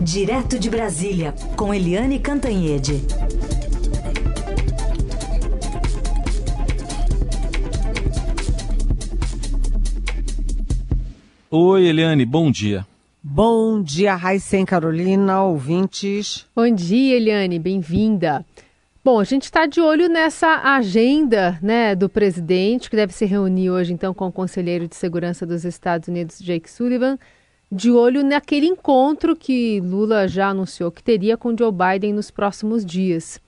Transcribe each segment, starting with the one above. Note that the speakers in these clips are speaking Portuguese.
Direto de Brasília, com Eliane Cantanhede. Oi, Eliane, bom dia. Bom dia, Raíssen Carolina, ouvintes. Bom dia, Eliane, bem-vinda. Bom, a gente está de olho nessa agenda né, do presidente, que deve se reunir hoje então com o conselheiro de segurança dos Estados Unidos, Jake Sullivan, de olho naquele encontro que Lula já anunciou que teria com Joe Biden nos próximos dias.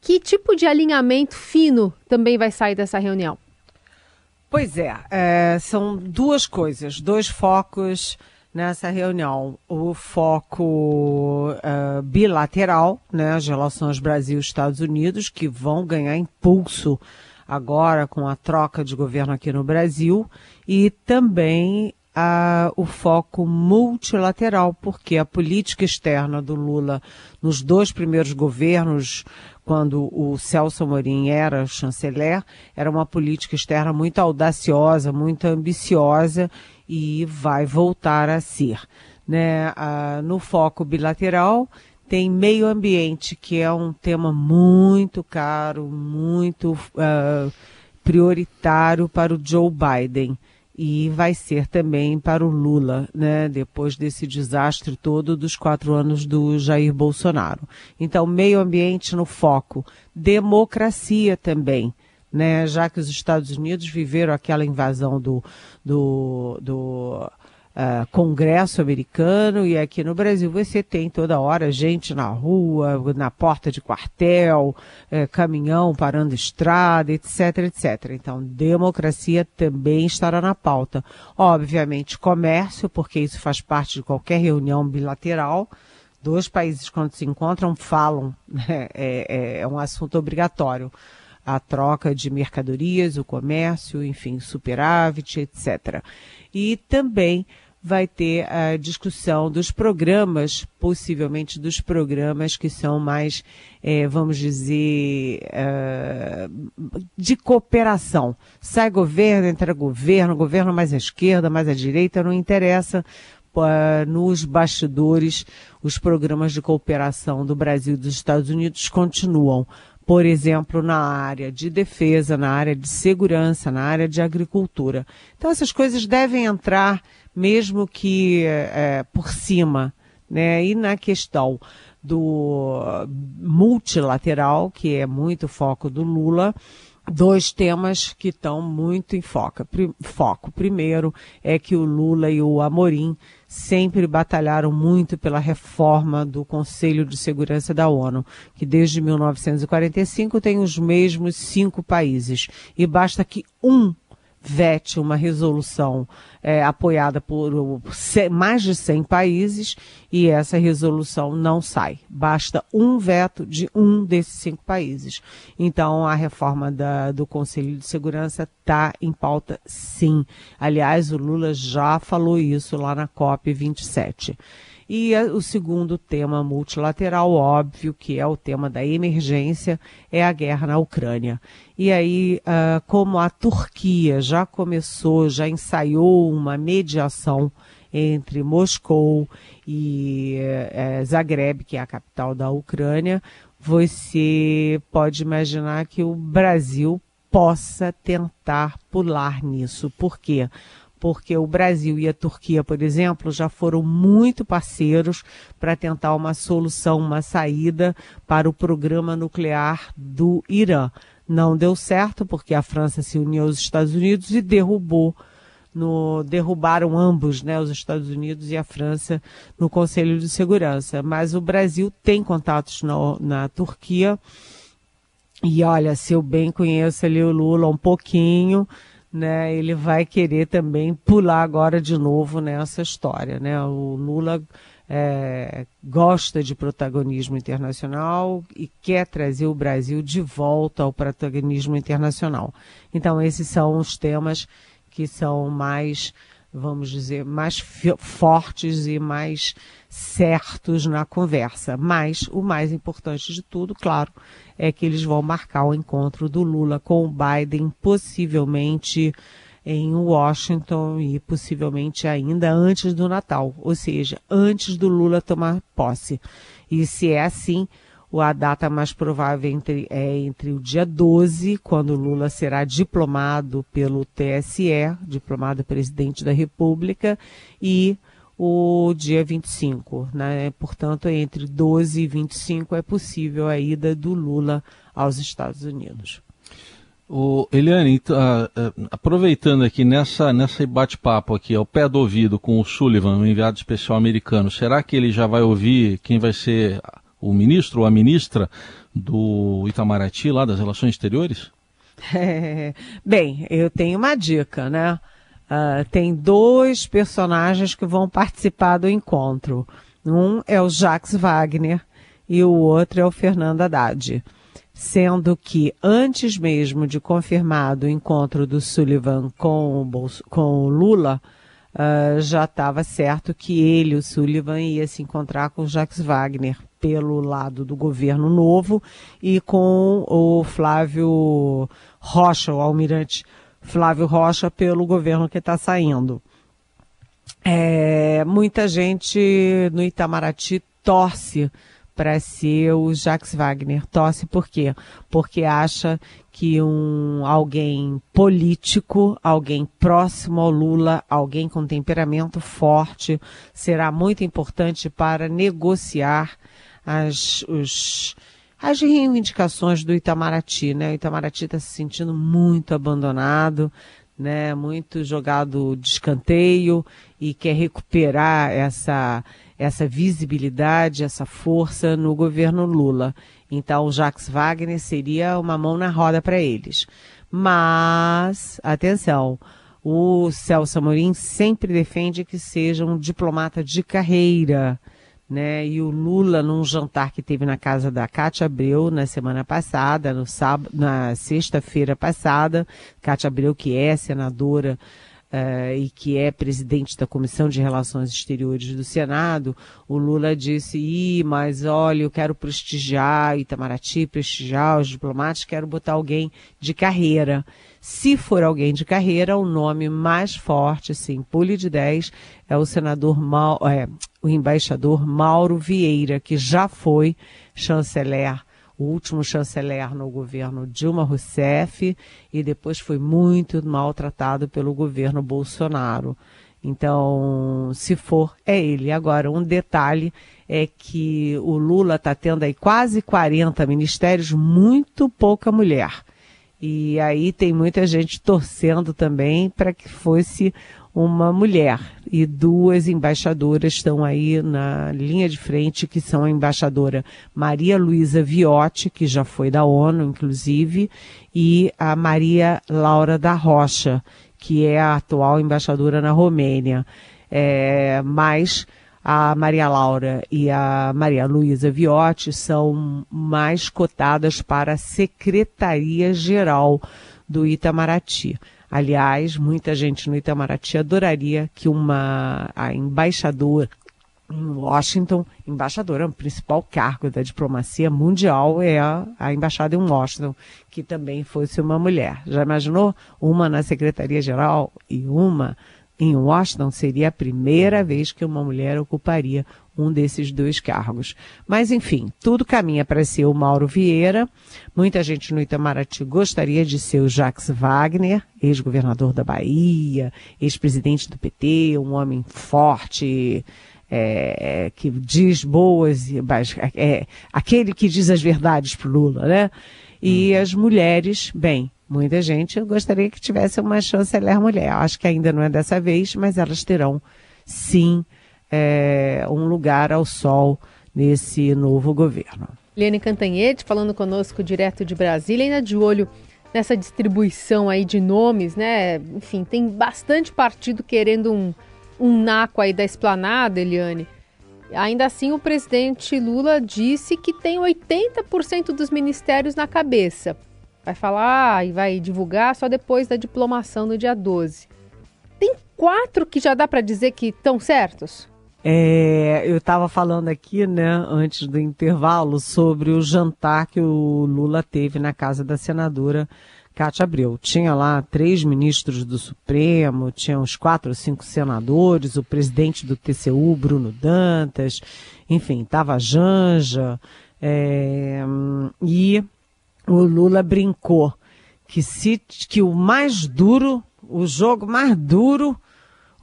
Que tipo de alinhamento fino também vai sair dessa reunião? Pois é, é, são duas coisas, dois focos nessa reunião. O foco uh, bilateral, né, as relações Brasil-Estados Unidos, que vão ganhar impulso agora com a troca de governo aqui no Brasil, e também o foco multilateral, porque a política externa do Lula nos dois primeiros governos quando o Celso Amorim era chanceler, era uma política externa muito audaciosa, muito ambiciosa e vai voltar a ser. Né? No foco bilateral, tem meio ambiente, que é um tema muito caro, muito uh, prioritário para o Joe Biden e vai ser também para o Lula, né, depois desse desastre todo dos quatro anos do Jair Bolsonaro. Então, meio ambiente no foco, democracia também. Né, já que os Estados Unidos viveram aquela invasão do, do, do uh, Congresso americano e aqui no Brasil você tem toda hora gente na rua, na porta de quartel, uh, caminhão parando estrada, etc, etc. Então, democracia também estará na pauta. Obviamente, comércio, porque isso faz parte de qualquer reunião bilateral. Dois países, quando se encontram, falam, né? é, é, é um assunto obrigatório a troca de mercadorias, o comércio, enfim, superávit, etc. E também vai ter a discussão dos programas, possivelmente dos programas que são mais, é, vamos dizer, uh, de cooperação. Sai governo, entra governo, governo mais à esquerda, mais à direita, não interessa. Nos bastidores, os programas de cooperação do Brasil e dos Estados Unidos continuam por exemplo, na área de defesa, na área de segurança, na área de agricultura. Então, essas coisas devem entrar mesmo que é, por cima, né? E na questão do multilateral, que é muito foco do Lula, dois temas que estão muito em foco. foco. Primeiro é que o Lula e o Amorim sempre batalharam muito pela reforma do Conselho de Segurança da ONU, que desde 1945 tem os mesmos cinco países. E basta que um vete uma resolução é, apoiada por mais de 100 países e essa resolução não sai. Basta um veto de um desses cinco países. Então, a reforma da, do Conselho de Segurança está em pauta, sim. Aliás, o Lula já falou isso lá na COP 27. E o segundo tema multilateral, óbvio, que é o tema da emergência, é a guerra na Ucrânia. E aí, uh, como a Turquia já começou, já ensaiou uma mediação entre Moscou e uh, Zagreb, que é a capital da Ucrânia, você pode imaginar que o Brasil possa tentar pular nisso. Por quê? Porque o Brasil e a Turquia, por exemplo, já foram muito parceiros para tentar uma solução, uma saída para o programa nuclear do Irã. Não deu certo porque a França se uniu aos Estados Unidos e derrubou no, derrubaram ambos, né, os Estados Unidos e a França, no Conselho de Segurança. Mas o Brasil tem contatos na, na Turquia. E olha, se eu bem conheço ali o Lula um pouquinho, né, ele vai querer também pular agora de novo nessa história. Né? O Lula é, gosta de protagonismo internacional e quer trazer o Brasil de volta ao protagonismo internacional. Então, esses são os temas que são mais, vamos dizer, mais fortes e mais certos na conversa. Mas o mais importante de tudo, claro, é que eles vão marcar o encontro do Lula com o Biden, possivelmente em Washington e possivelmente ainda antes do Natal, ou seja, antes do Lula tomar posse. E se é assim, a data mais provável entre, é entre o dia 12, quando Lula será diplomado pelo TSE, diplomado presidente da República, e o dia 25. Né? Portanto, entre 12 e 25 é possível a ida do Lula aos Estados Unidos. O Eliane, uh, uh, aproveitando aqui nessa, nessa bate-papo aqui, ao pé do ouvido com o Sullivan, o enviado especial americano, será que ele já vai ouvir quem vai ser o ministro ou a ministra do Itamaraty, lá das Relações Exteriores? É, bem, eu tenho uma dica, né? Uh, tem dois personagens que vão participar do encontro. Um é o Jacques Wagner e o outro é o Fernando Haddad. Sendo que antes mesmo de confirmado o encontro do Sullivan com o, Bolso, com o Lula, uh, já estava certo que ele, o Sullivan, ia se encontrar com o Jacques Wagner pelo lado do governo novo e com o Flávio Rocha, o almirante Flávio Rocha, pelo governo que está saindo. É, muita gente no Itamaraty torce para ser o Jacques Wagner. Torce por quê? Porque acha que um alguém político, alguém próximo ao Lula, alguém com temperamento forte, será muito importante para negociar as, os, as reivindicações do Itamaraty, né? O Itamaraty está se sentindo muito abandonado, né? Muito jogado de escanteio e quer recuperar essa essa visibilidade, essa força no governo Lula. Então, o Jacques Wagner seria uma mão na roda para eles. Mas, atenção, o Celso Amorim sempre defende que seja um diplomata de carreira né? E o Lula, num jantar que teve na casa da Cátia Abreu na semana passada, no sábado, na sexta-feira passada, Cátia Abreu, que é senadora uh, e que é presidente da Comissão de Relações Exteriores do Senado, o Lula disse, Ih, mas olha, eu quero prestigiar Itamaraty, prestigiar os diplomatas, quero botar alguém de carreira. Se for alguém de carreira, o nome mais forte, assim, pule de 10, é o senador, Mal, é, o embaixador Mauro Vieira, que já foi chanceler, o último chanceler no governo Dilma Rousseff e depois foi muito maltratado pelo governo Bolsonaro. Então, se for, é ele. Agora, um detalhe é que o Lula está tendo aí quase 40 ministérios, muito pouca mulher. E aí tem muita gente torcendo também para que fosse uma mulher. E duas embaixadoras estão aí na linha de frente, que são a embaixadora Maria Luísa Viotti, que já foi da ONU, inclusive, e a Maria Laura da Rocha, que é a atual embaixadora na Romênia. É, mas a Maria Laura e a Maria Luísa Viotti são mais cotadas para a Secretaria-Geral do Itamaraty. Aliás, muita gente no Itamaraty adoraria que uma a embaixadora em Washington, embaixadora, o principal cargo da diplomacia mundial é a, a embaixada em Washington, que também fosse uma mulher. Já imaginou? Uma na Secretaria-Geral e uma em Washington seria a primeira vez que uma mulher ocuparia um desses dois cargos. Mas, enfim, tudo caminha para ser o Mauro Vieira. Muita gente no Itamaraty gostaria de ser o Jacques Wagner, ex-governador da Bahia, ex-presidente do PT, um homem forte, é, que diz boas, é, aquele que diz as verdades para Lula, né? E hum. as mulheres, bem, Muita gente gostaria que tivesse uma chanceler mulher. Acho que ainda não é dessa vez, mas elas terão sim é, um lugar ao sol nesse novo governo. Liane Cantanhete falando conosco direto de Brasília, ainda de olho nessa distribuição aí de nomes, né? Enfim, tem bastante partido querendo um, um naco aí da esplanada, Eliane. Ainda assim, o presidente Lula disse que tem 80% dos ministérios na cabeça vai falar e vai divulgar só depois da diplomação no dia 12. Tem quatro que já dá para dizer que estão certos? É, eu estava falando aqui, né, antes do intervalo, sobre o jantar que o Lula teve na casa da senadora Cátia Abreu. Tinha lá três ministros do Supremo, tinha uns quatro ou cinco senadores, o presidente do TCU, Bruno Dantas, enfim, estava Janja, é, e o Lula brincou que, se, que o mais duro, o jogo mais duro,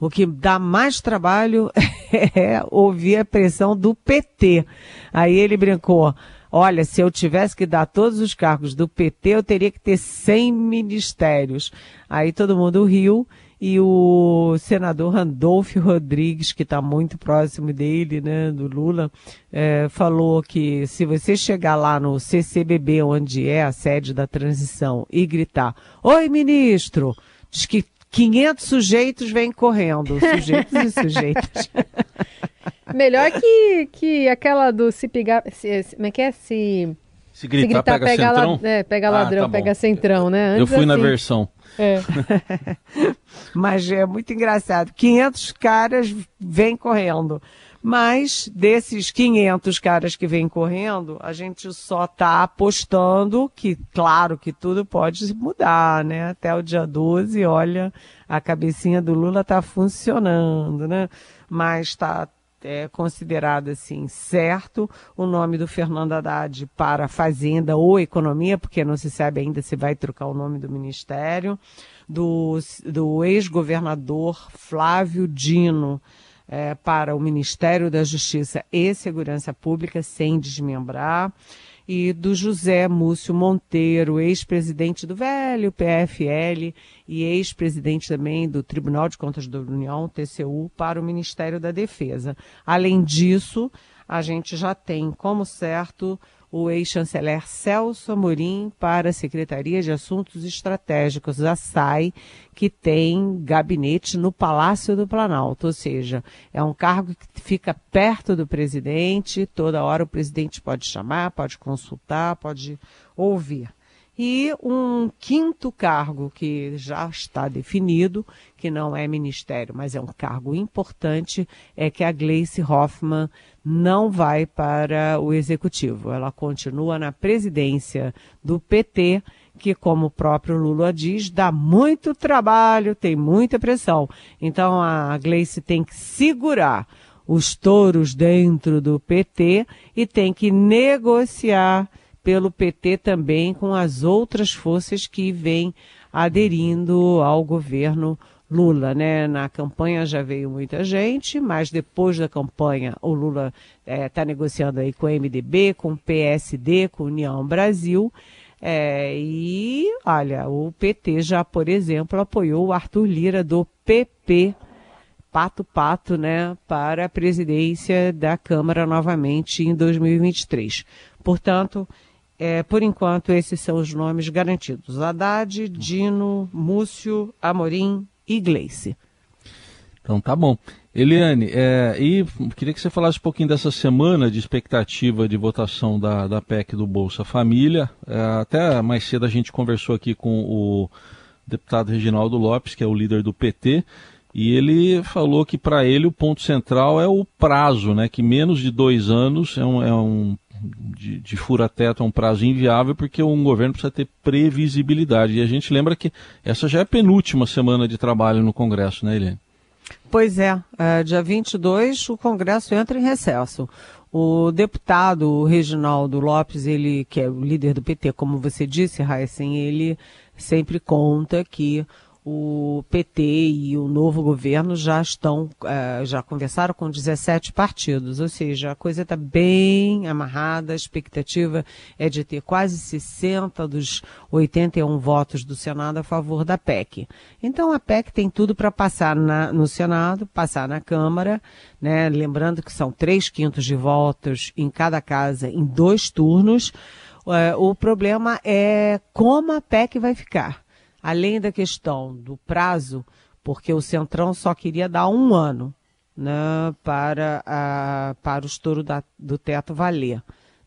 o que dá mais trabalho é ouvir a pressão do PT. Aí ele brincou, Olha, se eu tivesse que dar todos os cargos do PT, eu teria que ter 100 ministérios. Aí todo mundo riu e o senador Randolfo Rodrigues, que está muito próximo dele, né, do Lula, é, falou que se você chegar lá no CCBB, onde é a sede da transição, e gritar: Oi, ministro! Diz que 500 sujeitos vêm correndo, sujeitos e sujeitas. Melhor que, que aquela do se pegar. Se, como é que é? Se. Se gritar, se gritar pega, pega, centrão? La, é, pega ah, ladrão, tá pega centrão, né? Antes, Eu fui assim, na versão. É. Mas é muito engraçado. 500 caras vêm correndo. Mas desses 500 caras que vêm correndo, a gente só está apostando que, claro, que tudo pode mudar, né? Até o dia 12, olha, a cabecinha do Lula está funcionando, né? Mas está é considerado assim certo. O nome do Fernando Haddad para Fazenda ou Economia, porque não se sabe ainda se vai trocar o nome do ministério, do, do ex-governador Flávio Dino é, para o Ministério da Justiça e Segurança Pública, sem desmembrar e do José Múcio Monteiro, ex-presidente do velho PFL e ex-presidente também do Tribunal de Contas da União, TCU, para o Ministério da Defesa. Além disso, a gente já tem como certo o ex-chanceler Celso Amorim para a Secretaria de Assuntos Estratégicos, a SAI, que tem gabinete no Palácio do Planalto, ou seja, é um cargo que fica perto do presidente, toda hora o presidente pode chamar, pode consultar, pode ouvir. E um quinto cargo que já está definido, que não é ministério, mas é um cargo importante, é que a Gleice Hoffmann não vai para o executivo. Ela continua na presidência do PT, que, como o próprio Lula diz, dá muito trabalho, tem muita pressão. Então a Gleice tem que segurar os touros dentro do PT e tem que negociar pelo PT também com as outras forças que vêm aderindo ao governo Lula, né? Na campanha já veio muita gente, mas depois da campanha o Lula está é, negociando aí com o MDB, com o PSD, com a União Brasil. É, e olha, o PT já, por exemplo, apoiou o Arthur Lira do PP, Pato Pato, né, para a presidência da Câmara novamente em 2023. Portanto, é, por enquanto, esses são os nomes garantidos: Haddad, Dino, Múcio, Amorim e Gleice. Então tá bom. Eliane, é, e queria que você falasse um pouquinho dessa semana de expectativa de votação da, da PEC do Bolsa Família. É, até mais cedo a gente conversou aqui com o deputado Reginaldo Lopes, que é o líder do PT, e ele falou que para ele o ponto central é o prazo, né? Que menos de dois anos é um, é um de, de fura-teto é um prazo inviável porque um governo precisa ter previsibilidade. E a gente lembra que essa já é a penúltima semana de trabalho no Congresso, né, Helene? Pois é, é dia 22 o Congresso entra em recesso. O deputado Reginaldo Lopes, ele que é o líder do PT, como você disse, Heisen, ele sempre conta que o PT e o novo governo já estão, uh, já conversaram com 17 partidos, ou seja, a coisa está bem amarrada, a expectativa é de ter quase 60 dos 81 votos do Senado a favor da PEC. Então a PEC tem tudo para passar na, no Senado, passar na Câmara, né? lembrando que são três quintos de votos em cada casa em dois turnos. Uh, o problema é como a PEC vai ficar além da questão do prazo, porque o Centrão só queria dar um ano né, para, a, para o estouro da, do teto valer.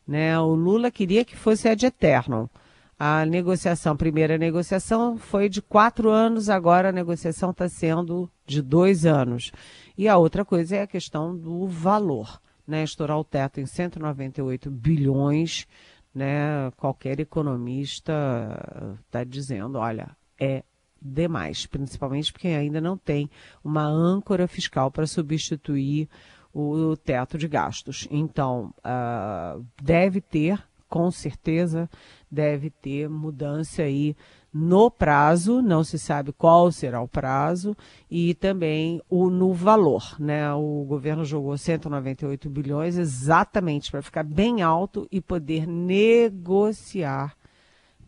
Né? O Lula queria que fosse ad eterno. A negociação, a primeira negociação foi de quatro anos, agora a negociação está sendo de dois anos. E a outra coisa é a questão do valor. Né? Estourar o teto em 198 bilhões né? Qualquer economista está dizendo, olha, é demais, principalmente porque ainda não tem uma âncora fiscal para substituir o teto de gastos. Então, uh, deve ter, com certeza, deve ter mudança aí no prazo, não se sabe qual será o prazo, e também o no valor. Né? O governo jogou 198 bilhões exatamente para ficar bem alto e poder negociar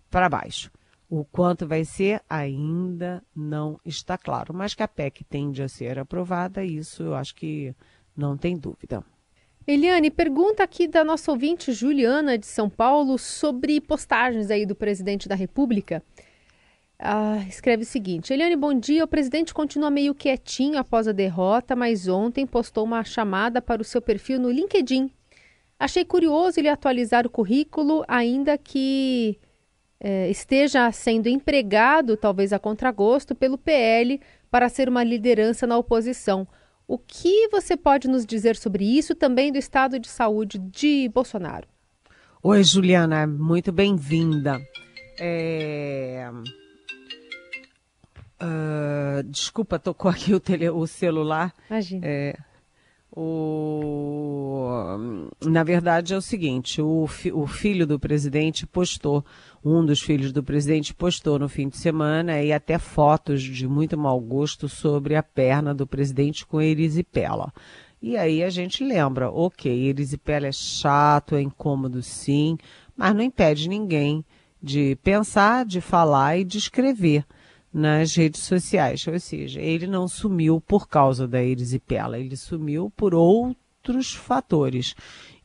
para baixo. O quanto vai ser ainda não está claro, mas que a PEC tende a ser aprovada, isso eu acho que não tem dúvida. Eliane, pergunta aqui da nossa ouvinte Juliana de São Paulo sobre postagens aí do presidente da República. Ah, escreve o seguinte: Eliane, bom dia. O presidente continua meio quietinho após a derrota, mas ontem postou uma chamada para o seu perfil no LinkedIn. Achei curioso ele atualizar o currículo, ainda que eh, esteja sendo empregado, talvez a contragosto, pelo PL para ser uma liderança na oposição. O que você pode nos dizer sobre isso, também do estado de saúde de Bolsonaro? Oi, Juliana, muito bem-vinda. É... Uh, desculpa, tocou aqui o, tele, o celular. Imagina. É, o, na verdade é o seguinte, o, fi, o filho do presidente postou, um dos filhos do presidente postou no fim de semana e até fotos de muito mau gosto sobre a perna do presidente com erisipela. E aí a gente lembra, ok, erisipela é chato, é incômodo sim, mas não impede ninguém de pensar, de falar e de escrever nas redes sociais. Ou seja, ele não sumiu por causa da erisipela, ele sumiu por outros fatores.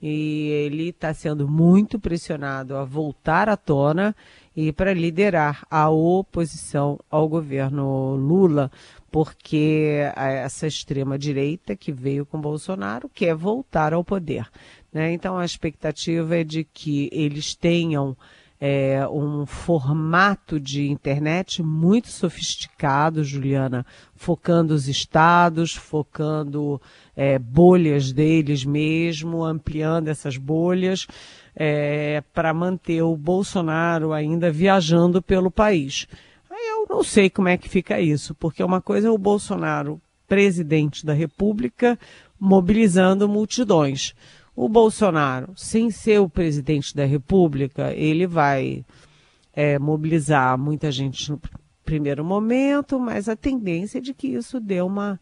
E ele está sendo muito pressionado a voltar à tona e para liderar a oposição ao governo Lula, porque essa extrema-direita que veio com Bolsonaro quer voltar ao poder. Né? Então a expectativa é de que eles tenham é, um formato de internet muito sofisticado, Juliana, focando os estados, focando é, bolhas deles mesmo, ampliando essas bolhas, é, para manter o Bolsonaro ainda viajando pelo país. Aí eu não sei como é que fica isso, porque uma coisa é o Bolsonaro, presidente da República, mobilizando multidões o Bolsonaro, sem ser o presidente da República, ele vai é, mobilizar muita gente no primeiro momento, mas a tendência é de que isso dê uma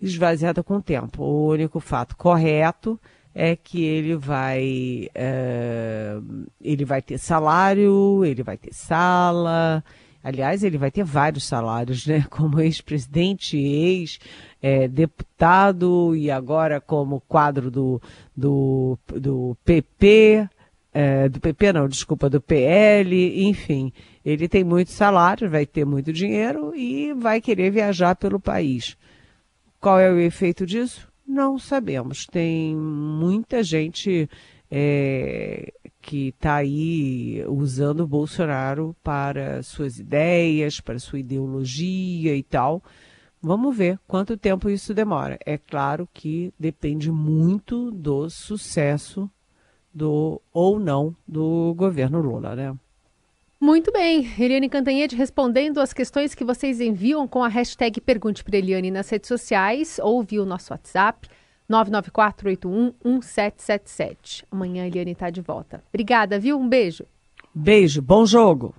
esvaziada com o tempo. O único fato correto é que ele vai é, ele vai ter salário, ele vai ter sala, Aliás, ele vai ter vários salários, né? Como ex-presidente, ex-deputado e agora como quadro do, do, do PP, é, do PP não, desculpa, do PL, enfim. Ele tem muitos salários, vai ter muito dinheiro e vai querer viajar pelo país. Qual é o efeito disso? Não sabemos. Tem muita gente é, que está aí usando o Bolsonaro para suas ideias, para sua ideologia e tal. Vamos ver quanto tempo isso demora. É claro que depende muito do sucesso do ou não do governo Lula, né? Muito bem, Eliane Cantanhede respondendo as questões que vocês enviam com a hashtag Pergunte para Eliane nas redes sociais ou via o nosso WhatsApp 994811777. Amanhã a Eliane está de volta. Obrigada, viu? Um beijo. Beijo, bom jogo.